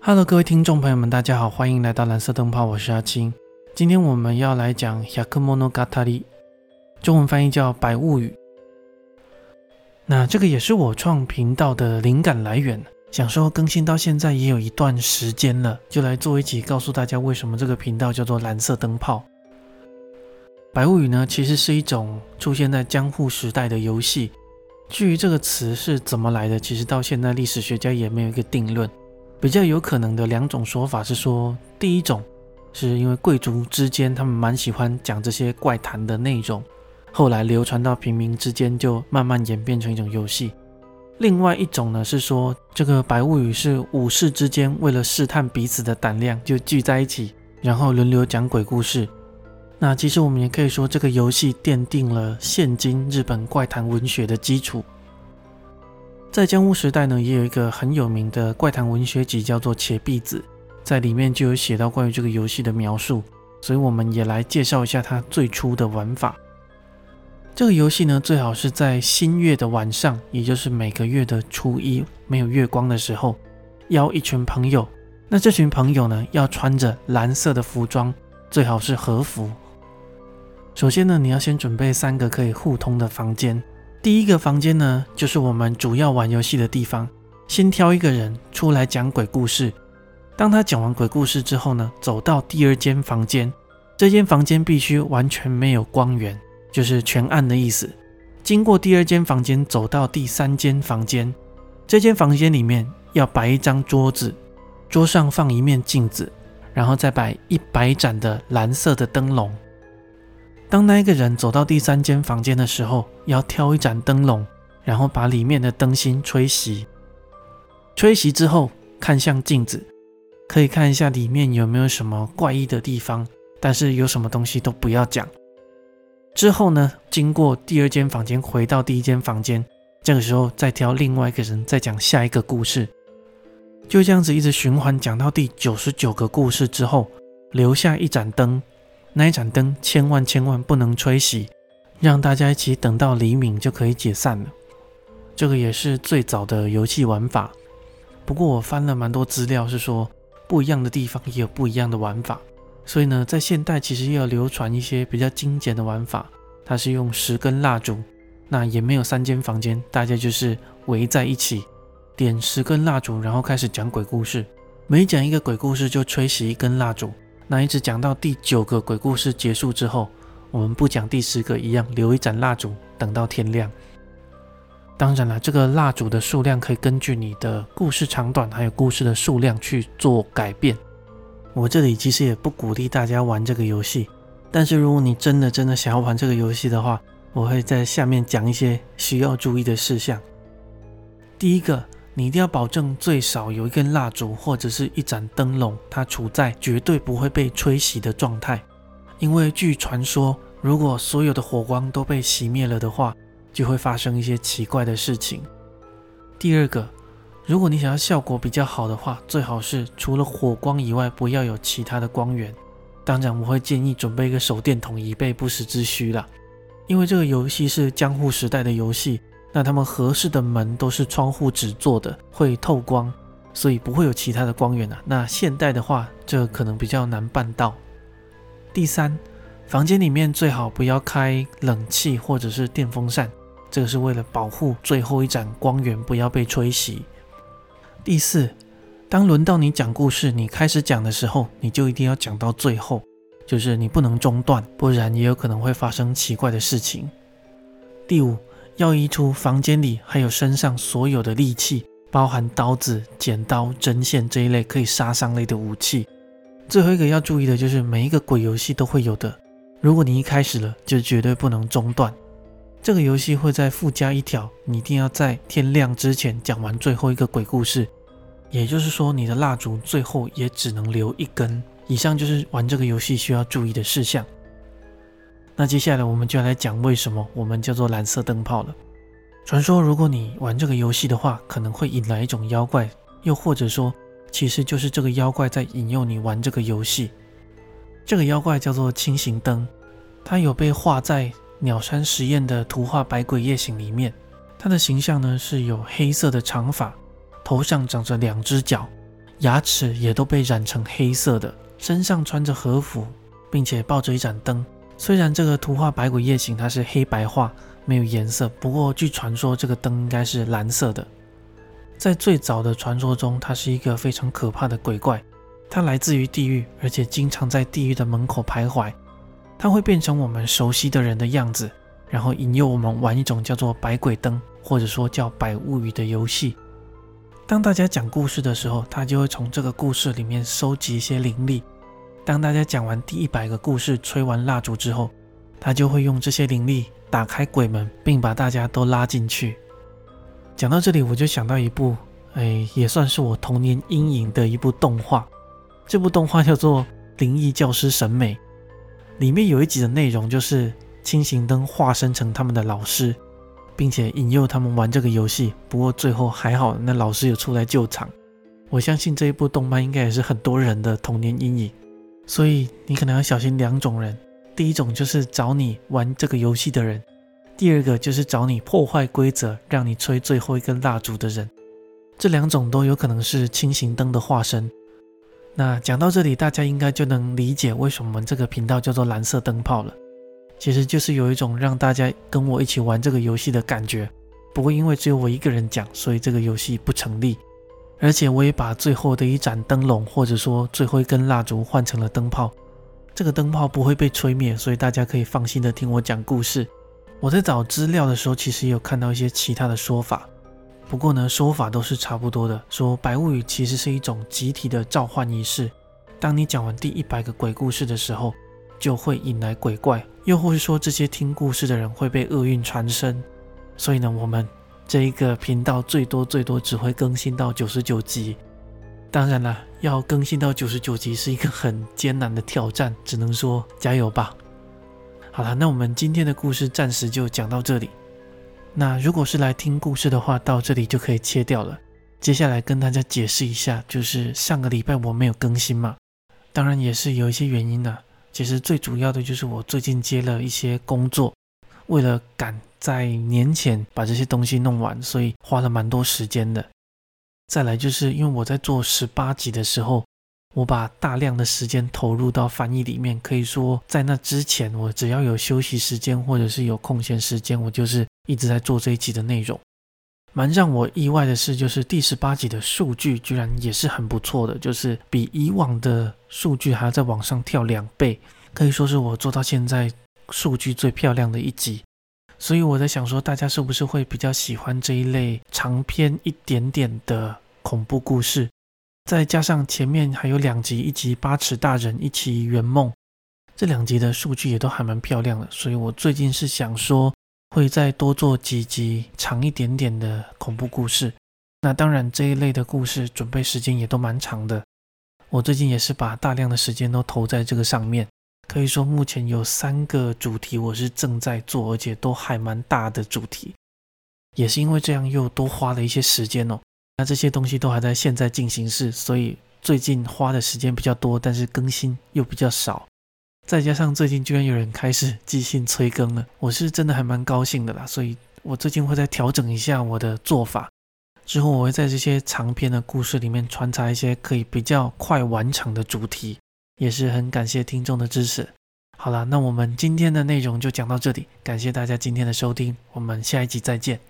Hello，各位听众朋友们，大家好，欢迎来到蓝色灯泡，我是阿青。今天我们要来讲《Yakumonogatari》，中文翻译叫《百物语》。那这个也是我创频道的灵感来源，想说更新到现在也有一段时间了，就来做一集，告诉大家为什么这个频道叫做蓝色灯泡。百物语呢，其实是一种出现在江户时代的游戏。至于这个词是怎么来的，其实到现在历史学家也没有一个定论。比较有可能的两种说法是说，第一种是因为贵族之间他们蛮喜欢讲这些怪谈的内容，后来流传到平民之间，就慢慢演变成一种游戏。另外一种呢是说，这个白物语是武士之间为了试探彼此的胆量，就聚在一起，然后轮流讲鬼故事。那其实我们也可以说，这个游戏奠定了现今日本怪谈文学的基础。在江户时代呢，也有一个很有名的怪谈文学集，叫做《且壁子》，在里面就有写到关于这个游戏的描述，所以我们也来介绍一下它最初的玩法。这个游戏呢，最好是在新月的晚上，也就是每个月的初一没有月光的时候，邀一群朋友。那这群朋友呢，要穿着蓝色的服装，最好是和服。首先呢，你要先准备三个可以互通的房间。第一个房间呢，就是我们主要玩游戏的地方。先挑一个人出来讲鬼故事。当他讲完鬼故事之后呢，走到第二间房间。这间房间必须完全没有光源，就是全暗的意思。经过第二间房间，走到第三间房间。这间房间里面要摆一张桌子，桌上放一面镜子，然后再摆一百盏的蓝色的灯笼。当那一个人走到第三间房间的时候，要挑一盏灯笼，然后把里面的灯芯吹熄。吹熄之后，看向镜子，可以看一下里面有没有什么怪异的地方，但是有什么东西都不要讲。之后呢，经过第二间房间，回到第一间房间，这个时候再挑另外一个人，再讲下一个故事。就这样子一直循环讲到第九十九个故事之后，留下一盏灯。那一盏灯千万千万不能吹熄，让大家一起等到黎明就可以解散了。这个也是最早的游戏玩法。不过我翻了蛮多资料，是说不一样的地方也有不一样的玩法。所以呢，在现代其实也有流传一些比较精简的玩法。它是用十根蜡烛，那也没有三间房间，大家就是围在一起点十根蜡烛，然后开始讲鬼故事。每讲一个鬼故事就吹熄一根蜡烛。那一直讲到第九个鬼故事结束之后，我们不讲第十个，一样留一盏蜡烛，等到天亮。当然了，这个蜡烛的数量可以根据你的故事长短，还有故事的数量去做改变。我这里其实也不鼓励大家玩这个游戏，但是如果你真的真的想要玩这个游戏的话，我会在下面讲一些需要注意的事项。第一个。你一定要保证最少有一根蜡烛或者是一盏灯笼，它处在绝对不会被吹熄的状态。因为据传说，如果所有的火光都被熄灭了的话，就会发生一些奇怪的事情。第二个，如果你想要效果比较好的话，最好是除了火光以外，不要有其他的光源。当然，我会建议准备一个手电筒以备不时之需啦。因为这个游戏是江户时代的游戏。那他们合适的门都是窗户纸做的，会透光，所以不会有其他的光源啊。那现代的话，这可能比较难办到。第三，房间里面最好不要开冷气或者是电风扇，这个是为了保护最后一盏光源不要被吹熄。第四，当轮到你讲故事，你开始讲的时候，你就一定要讲到最后，就是你不能中断，不然也有可能会发生奇怪的事情。第五。要移除房间里还有身上所有的利器，包含刀子、剪刀、针线这一类可以杀伤类的武器。最后一个要注意的就是每一个鬼游戏都会有的，如果你一开始了，就绝对不能中断。这个游戏会再附加一条，你一定要在天亮之前讲完最后一个鬼故事，也就是说你的蜡烛最后也只能留一根。以上就是玩这个游戏需要注意的事项。那接下来我们就来讲为什么我们叫做蓝色灯泡了。传说如果你玩这个游戏的话，可能会引来一种妖怪，又或者说，其实就是这个妖怪在引诱你玩这个游戏。这个妖怪叫做轻型灯，它有被画在鸟山实验的图画《百鬼夜行》里面。它的形象呢是有黑色的长发，头上长着两只脚，牙齿也都被染成黑色的，身上穿着和服，并且抱着一盏灯。虽然这个图画《百鬼夜行》它是黑白画，没有颜色，不过据传说这个灯应该是蓝色的。在最早的传说中，它是一个非常可怕的鬼怪，它来自于地狱，而且经常在地狱的门口徘徊。它会变成我们熟悉的人的样子，然后引诱我们玩一种叫做“百鬼灯”或者说叫“百物语”的游戏。当大家讲故事的时候，它就会从这个故事里面收集一些灵力。当大家讲完第一百个故事，吹完蜡烛之后，他就会用这些灵力打开鬼门，并把大家都拉进去。讲到这里，我就想到一部，哎，也算是我童年阴影的一部动画。这部动画叫做《灵异教师审美》，里面有一集的内容就是清行灯化身成他们的老师，并且引诱他们玩这个游戏。不过最后还好，那老师有出来救场。我相信这一部动漫应该也是很多人的童年阴影。所以你可能要小心两种人，第一种就是找你玩这个游戏的人，第二个就是找你破坏规则，让你吹最后一根蜡烛的人。这两种都有可能是轻型灯的化身。那讲到这里，大家应该就能理解为什么我们这个频道叫做蓝色灯泡了。其实就是有一种让大家跟我一起玩这个游戏的感觉。不过因为只有我一个人讲，所以这个游戏不成立。而且我也把最后的一盏灯笼，或者说最后一根蜡烛换成了灯泡。这个灯泡不会被吹灭，所以大家可以放心的听我讲故事。我在找资料的时候，其实也有看到一些其他的说法，不过呢，说法都是差不多的。说白物语其实是一种集体的召唤仪式。当你讲完第一百个鬼故事的时候，就会引来鬼怪，又或是说这些听故事的人会被厄运缠身。所以呢，我们。这一个频道最多最多只会更新到九十九集，当然了，要更新到九十九集是一个很艰难的挑战，只能说加油吧。好了，那我们今天的故事暂时就讲到这里。那如果是来听故事的话，到这里就可以切掉了。接下来跟大家解释一下，就是上个礼拜我没有更新嘛，当然也是有一些原因的。其实最主要的就是我最近接了一些工作，为了赶。在年前把这些东西弄完，所以花了蛮多时间的。再来就是因为我在做十八集的时候，我把大量的时间投入到翻译里面。可以说，在那之前，我只要有休息时间或者是有空闲时间，我就是一直在做这一集的内容。蛮让我意外的是，就是第十八集的数据居然也是很不错的，就是比以往的数据还要再往上跳两倍，可以说是我做到现在数据最漂亮的一集。所以我在想说，大家是不是会比较喜欢这一类长篇一点点的恐怖故事？再加上前面还有两集，一集八尺大人，一起圆梦，这两集的数据也都还蛮漂亮的。所以我最近是想说，会再多做几集长一点点的恐怖故事。那当然，这一类的故事准备时间也都蛮长的。我最近也是把大量的时间都投在这个上面。可以说，目前有三个主题我是正在做，而且都还蛮大的主题，也是因为这样又多花了一些时间哦。那这些东西都还在现在进行式，所以最近花的时间比较多，但是更新又比较少。再加上最近居然有人开始即兴催更了，我是真的还蛮高兴的啦。所以我最近会再调整一下我的做法，之后我会在这些长篇的故事里面穿插一些可以比较快完成的主题。也是很感谢听众的支持。好了，那我们今天的内容就讲到这里，感谢大家今天的收听，我们下一集再见。